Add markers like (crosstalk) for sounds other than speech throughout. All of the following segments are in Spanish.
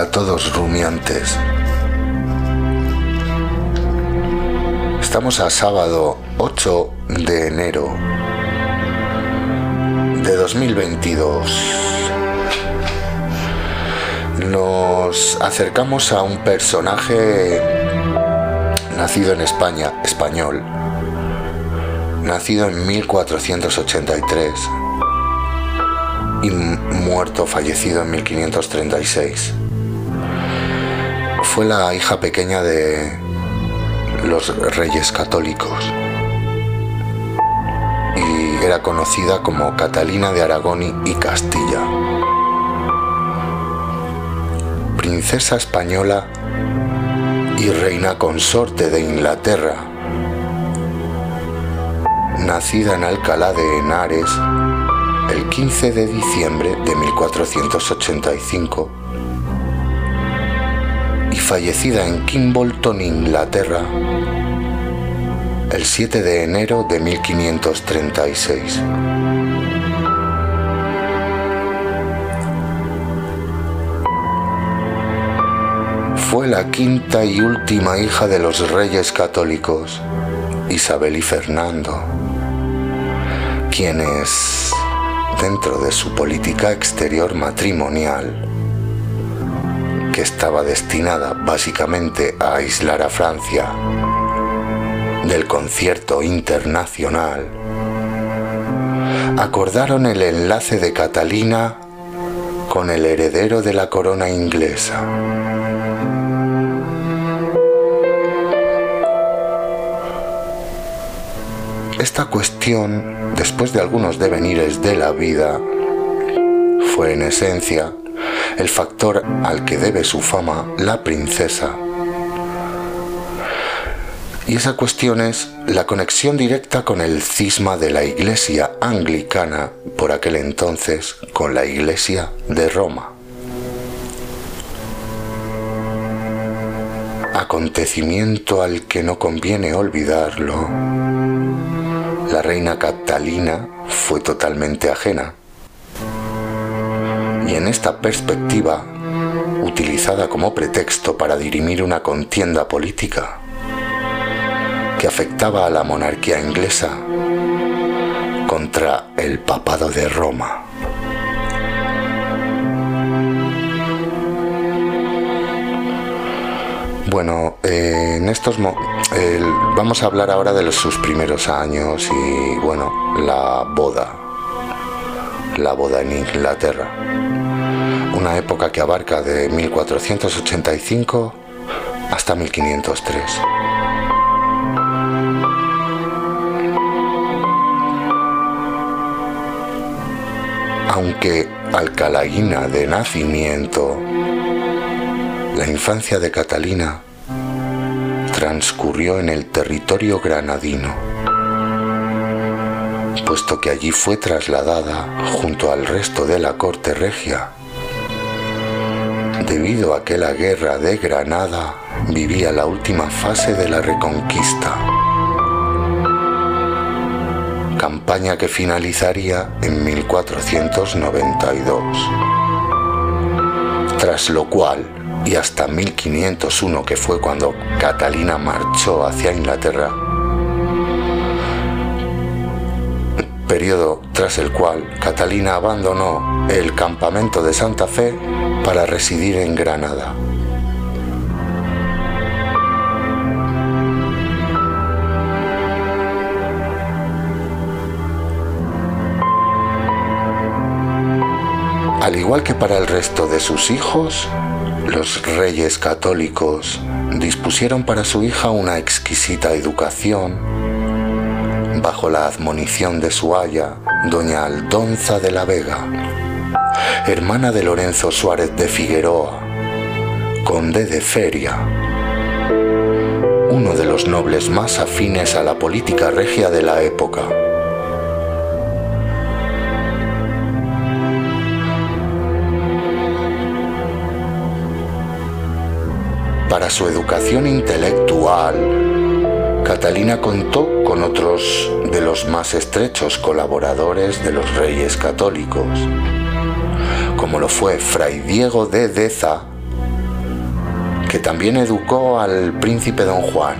a todos rumiantes. Estamos a sábado 8 de enero de 2022. Nos acercamos a un personaje nacido en España, español, nacido en 1483 y muerto, fallecido en 1536. Fue la hija pequeña de los reyes católicos. Y era conocida como Catalina de Aragón y Castilla. Princesa española y reina consorte de Inglaterra, nacida en Alcalá de Henares el 15 de diciembre de 1485 y fallecida en Kimbolton, Inglaterra, el 7 de enero de 1536. Fue la quinta y última hija de los reyes católicos, Isabel y Fernando, quienes dentro de su política exterior matrimonial, estaba destinada básicamente a aislar a Francia del concierto internacional, acordaron el enlace de Catalina con el heredero de la corona inglesa. Esta cuestión, después de algunos devenires de la vida, fue en esencia el factor al que debe su fama la princesa. Y esa cuestión es la conexión directa con el cisma de la iglesia anglicana por aquel entonces con la iglesia de Roma. Acontecimiento al que no conviene olvidarlo la reina Catalina fue totalmente ajena. Y en esta perspectiva, utilizada como pretexto para dirimir una contienda política que afectaba a la monarquía inglesa contra el papado de Roma. Bueno, eh, en estos vamos a hablar ahora de sus primeros años y bueno, la boda, la boda en Inglaterra, una época que abarca de 1485 hasta 1503. Aunque alcalaína de nacimiento, la infancia de Catalina transcurrió en el territorio granadino, puesto que allí fue trasladada junto al resto de la corte regia, debido a que la guerra de Granada vivía la última fase de la reconquista, campaña que finalizaría en 1492, tras lo cual y hasta 1501, que fue cuando Catalina marchó hacia Inglaterra, periodo tras el cual Catalina abandonó el campamento de Santa Fe para residir en Granada. Al igual que para el resto de sus hijos, los reyes católicos dispusieron para su hija una exquisita educación bajo la admonición de su aya, doña Aldonza de la Vega, hermana de Lorenzo Suárez de Figueroa, conde de Feria, uno de los nobles más afines a la política regia de la época. Para su educación intelectual, Catalina contó con otros de los más estrechos colaboradores de los reyes católicos, como lo fue Fray Diego de Deza que también educó al príncipe don Juan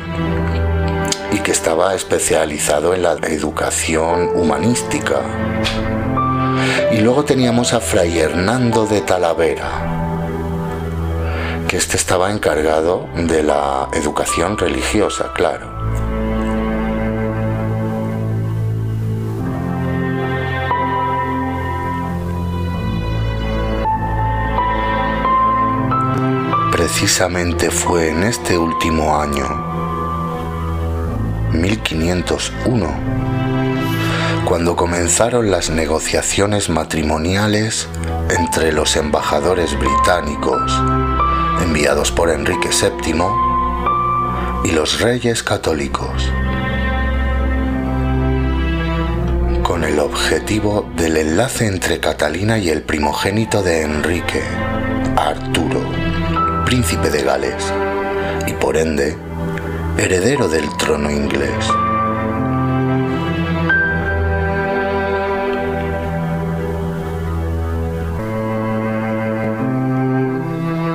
y que estaba especializado en la educación humanística. Y luego teníamos a Fray Hernando de Talavera, que este estaba encargado de la educación religiosa, claro. Precisamente fue en este último año, 1501, cuando comenzaron las negociaciones matrimoniales entre los embajadores británicos enviados por Enrique VII y los reyes católicos, con el objetivo del enlace entre Catalina y el primogénito de Enrique, Arturo, príncipe de Gales, y por ende, heredero del trono inglés.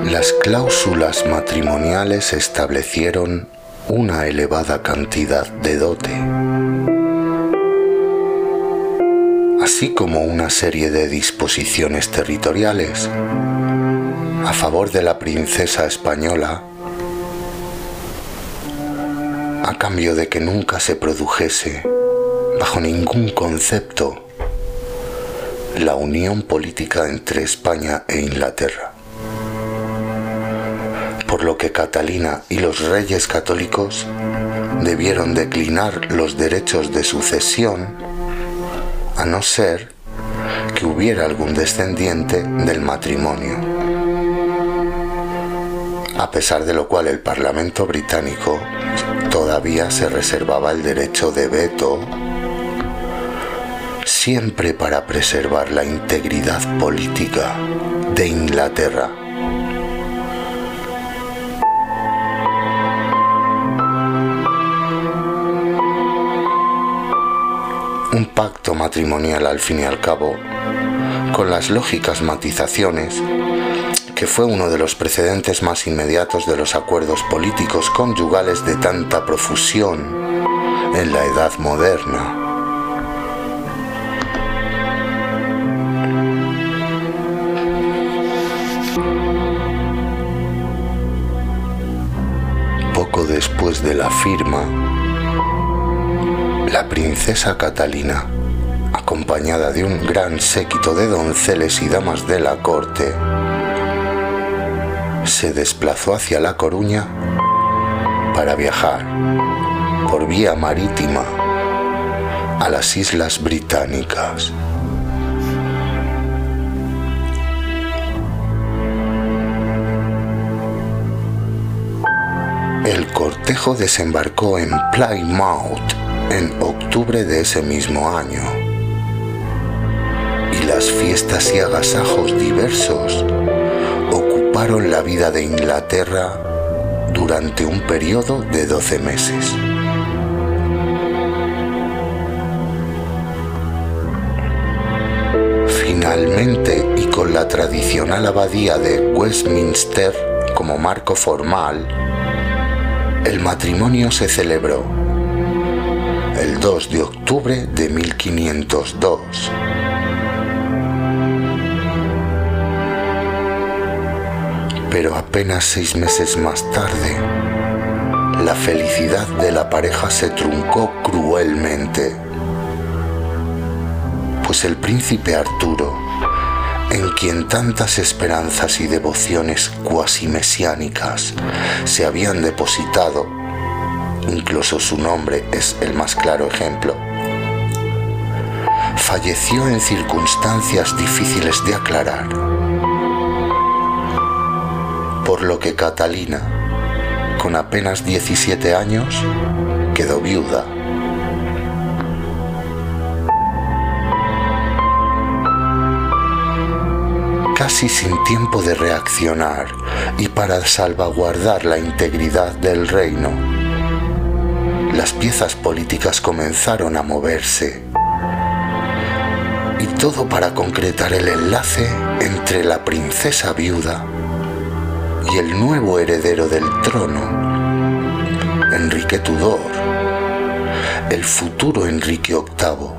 Las cláusulas matrimoniales establecieron una elevada cantidad de dote, así como una serie de disposiciones territoriales a favor de la princesa española a cambio de que nunca se produjese, bajo ningún concepto, la unión política entre España e Inglaterra por lo que Catalina y los reyes católicos debieron declinar los derechos de sucesión a no ser que hubiera algún descendiente del matrimonio. A pesar de lo cual el Parlamento británico todavía se reservaba el derecho de veto siempre para preservar la integridad política de Inglaterra. un pacto matrimonial al fin y al cabo, con las lógicas matizaciones, que fue uno de los precedentes más inmediatos de los acuerdos políticos conyugales de tanta profusión en la edad moderna. Poco después de la firma, la princesa Catalina, acompañada de un gran séquito de donceles y damas de la corte, se desplazó hacia La Coruña para viajar por vía marítima a las Islas Británicas. El cortejo desembarcó en Plymouth en octubre de ese mismo año. Y las fiestas y agasajos diversos la vida de Inglaterra durante un periodo de 12 meses. Finalmente, y con la tradicional abadía de Westminster como marco formal, el matrimonio se celebró el 2 de octubre de 1502. Pero apenas seis meses más tarde, la felicidad de la pareja se truncó cruelmente, pues el príncipe Arturo, en quien tantas esperanzas y devociones cuasi mesiánicas se habían depositado, incluso su nombre es el más claro ejemplo, falleció en circunstancias difíciles de aclarar, por lo que Catalina, con apenas 17 años, quedó viuda. casi sin tiempo de reaccionar y para salvaguardar la integridad del reino, las piezas políticas comenzaron a moverse. Y todo para concretar el enlace entre la princesa viuda y el nuevo heredero del trono, Enrique Tudor, el futuro Enrique VIII,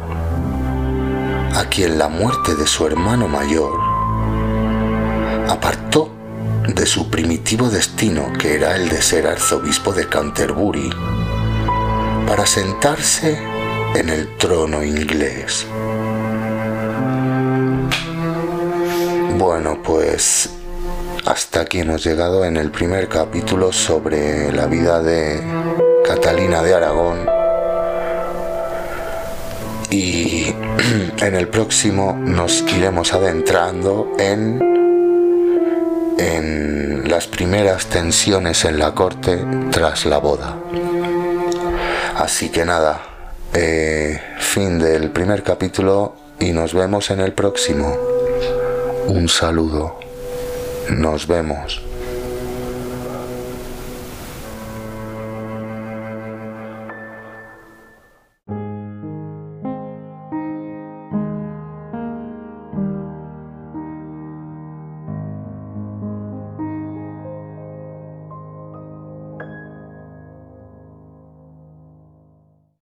a quien la muerte de su hermano mayor apartó de su primitivo destino, que era el de ser arzobispo de Canterbury, para sentarse en el trono inglés. Bueno, pues hasta aquí hemos llegado en el primer capítulo sobre la vida de Catalina de Aragón. Y (clears throat) en el próximo nos iremos adentrando en, en las primeras tensiones en la corte tras la boda. Así que nada, eh, fin del primer capítulo y nos vemos en el próximo. Un saludo. Nos vemos.